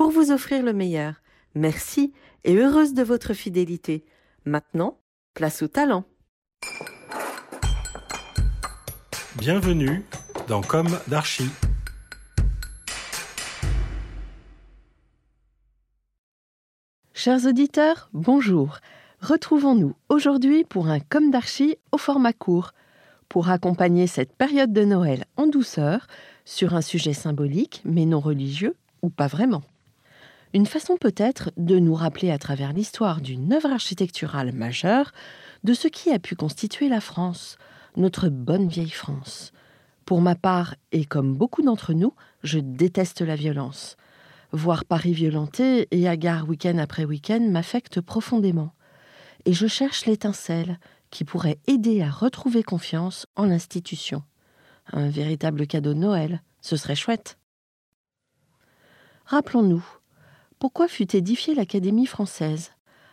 pour vous offrir le meilleur. Merci et heureuse de votre fidélité. Maintenant, place au talent. Bienvenue dans Comme d'Archie. Chers auditeurs, bonjour. Retrouvons-nous aujourd'hui pour un Comme d'Archie au format court, pour accompagner cette période de Noël en douceur sur un sujet symbolique mais non religieux ou pas vraiment. Une façon peut-être de nous rappeler à travers l'histoire d'une œuvre architecturale majeure de ce qui a pu constituer la France, notre bonne vieille France. Pour ma part, et comme beaucoup d'entre nous, je déteste la violence. Voir Paris violenté et gare week-end après week-end m'affecte profondément. Et je cherche l'étincelle qui pourrait aider à retrouver confiance en l'institution. Un véritable cadeau de Noël, ce serait chouette. Rappelons-nous, pourquoi fut édifiée l'Académie française,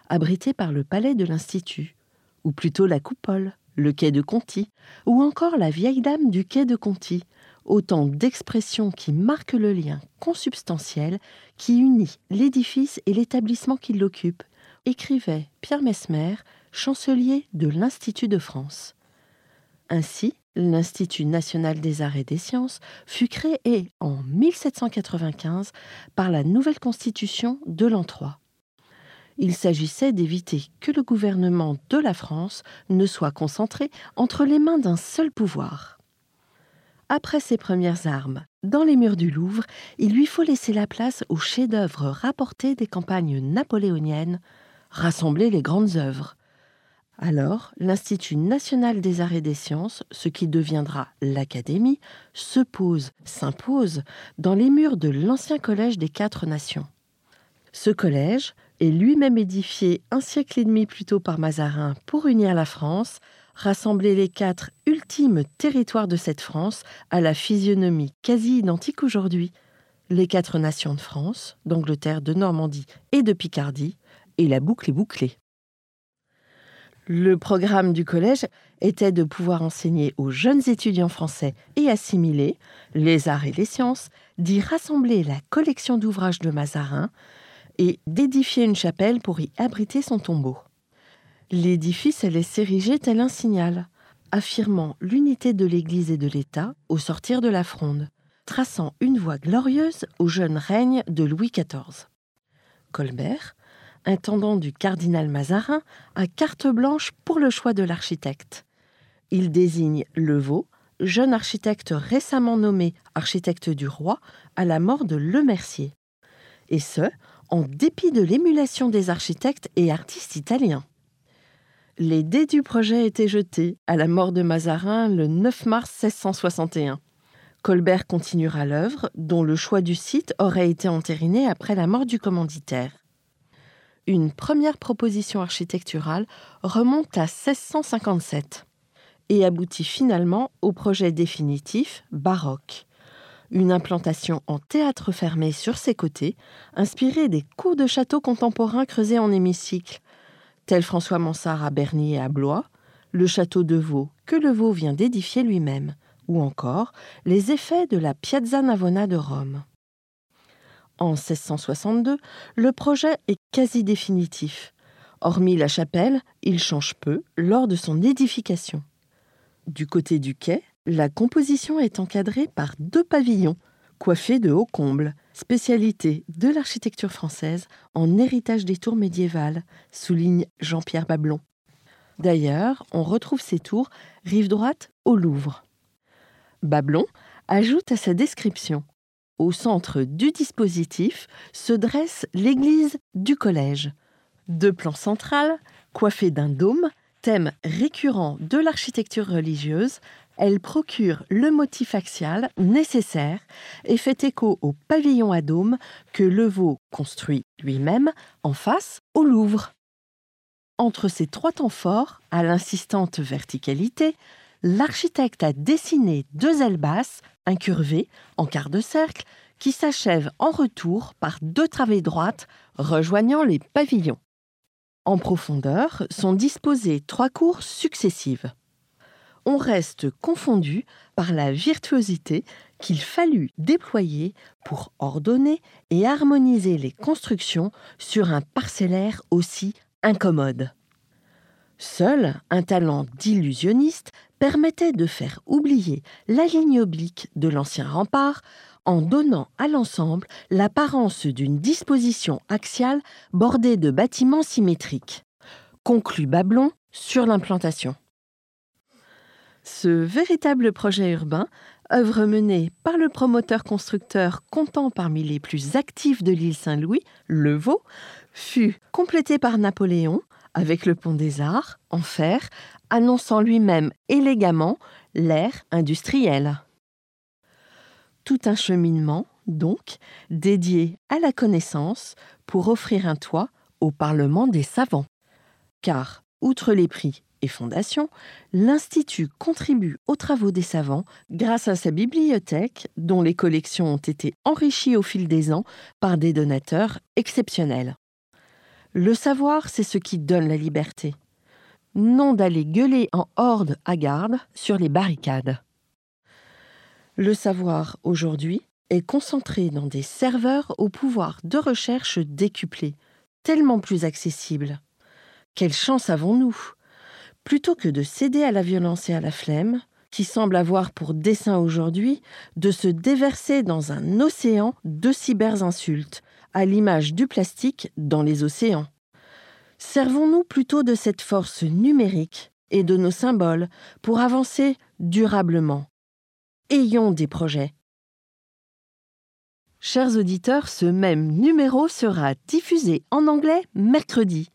abritée par le palais de l'Institut, ou plutôt la coupole, le quai de Conti, ou encore la vieille dame du quai de Conti, autant d'expressions qui marquent le lien consubstantiel qui unit l'édifice et l'établissement qui l'occupe, écrivait Pierre Mesmer, chancelier de l'Institut de France. Ainsi, l'Institut national des arts et des sciences fut créé en 1795 par la nouvelle constitution de l'an 3. Il s'agissait d'éviter que le gouvernement de la France ne soit concentré entre les mains d'un seul pouvoir. Après ses premières armes, dans les murs du Louvre, il lui faut laisser la place aux chefs-d'œuvre rapportés des campagnes napoléoniennes, rassembler les grandes œuvres. Alors, l'Institut national des arts et des sciences, ce qui deviendra l'Académie, se pose, s'impose dans les murs de l'ancien collège des quatre nations. Ce collège est lui-même édifié un siècle et demi plus tôt par Mazarin pour unir la France, rassembler les quatre ultimes territoires de cette France à la physionomie quasi identique aujourd'hui, les quatre nations de France, d'Angleterre, de Normandie et de Picardie, et la boucle est bouclée. Le programme du collège était de pouvoir enseigner aux jeunes étudiants français et assimilés les arts et les sciences, d'y rassembler la collection d'ouvrages de Mazarin et d'édifier une chapelle pour y abriter son tombeau. L'édifice allait s'ériger tel un signal, affirmant l'unité de l'Église et de l'État au sortir de la fronde, traçant une voie glorieuse au jeune règne de Louis XIV. Colbert, intendant du cardinal Mazarin, a carte blanche pour le choix de l'architecte. Il désigne Levaux, jeune architecte récemment nommé architecte du roi à la mort de Lemercier. Et ce, en dépit de l'émulation des architectes et artistes italiens. Les dés du projet étaient jetés à la mort de Mazarin le 9 mars 1661. Colbert continuera l'œuvre, dont le choix du site aurait été entériné après la mort du commanditaire une première proposition architecturale remonte à 1657 et aboutit finalement au projet définitif baroque. Une implantation en théâtre fermé sur ses côtés, inspirée des cours de châteaux contemporains creusés en hémicycle, tel François Mansart à Berny et à Blois, le château de Vaux que le Vaux vient d'édifier lui-même, ou encore les effets de la Piazza Navona de Rome. En 1662, le projet est quasi définitif. Hormis la chapelle, il change peu lors de son édification. Du côté du quai, la composition est encadrée par deux pavillons, coiffée de haut comble, spécialité de l'architecture française en héritage des tours médiévales, souligne Jean-Pierre Bablon. D'ailleurs, on retrouve ces tours rive droite au Louvre. Bablon ajoute à sa description Au centre du dispositif se dresse l'église du collège. Deux plans centrales, coiffés d'un dôme, thème récurrent de l'architecture religieuse, elle procure le motif axial nécessaire et fait écho au pavillon à dôme que Levaux construit lui-même en face au Louvre. Entre ces trois temps forts, à l'insistante verticalité, l'architecte a dessiné deux ailes basses, incurvées, en quart de cercle, qui s'achèvent en retour par deux travées droites rejoignant les pavillons. En profondeur sont disposées trois cours successives. On reste confondu par la virtuosité qu'il fallut déployer pour ordonner et harmoniser les constructions sur un parcellaire aussi incommode. Seul un talent d'illusionniste permettait de faire oublier la ligne oblique de l'ancien rempart en donnant à l'ensemble l'apparence d'une disposition axiale bordée de bâtiments symétriques. Conclut Bablon sur l'implantation. Ce véritable projet urbain, œuvre menée par le promoteur constructeur comptant parmi les plus actifs de l'île Saint-Louis, Le Vaux, fut complété par Napoléon avec le pont des Arts en fer, annonçant lui-même élégamment l'ère industrielle. Tout un cheminement, donc, dédié à la connaissance pour offrir un toit au Parlement des savants. Car, outre les prix et fondations, l'Institut contribue aux travaux des savants grâce à sa bibliothèque, dont les collections ont été enrichies au fil des ans par des donateurs exceptionnels. Le savoir, c'est ce qui donne la liberté. Non d'aller gueuler en horde à garde sur les barricades. Le savoir, aujourd'hui, est concentré dans des serveurs au pouvoir de recherche décuplé, tellement plus accessible. Quelle chance avons-nous? Plutôt que de céder à la violence et à la flemme, qui semble avoir pour dessein aujourd'hui de se déverser dans un océan de cyberinsultes, à l'image du plastique dans les océans. Servons-nous plutôt de cette force numérique et de nos symboles pour avancer durablement. Ayons des projets. Chers auditeurs, ce même numéro sera diffusé en anglais mercredi.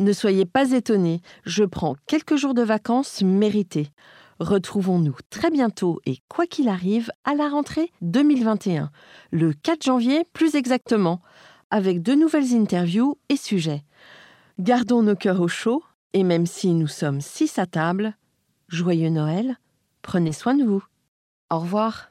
Ne soyez pas étonnés, je prends quelques jours de vacances méritées. Retrouvons-nous très bientôt et quoi qu'il arrive à la rentrée 2021, le 4 janvier plus exactement, avec de nouvelles interviews et sujets. Gardons nos cœurs au chaud et même si nous sommes six à table, joyeux Noël, prenez soin de vous. Au revoir.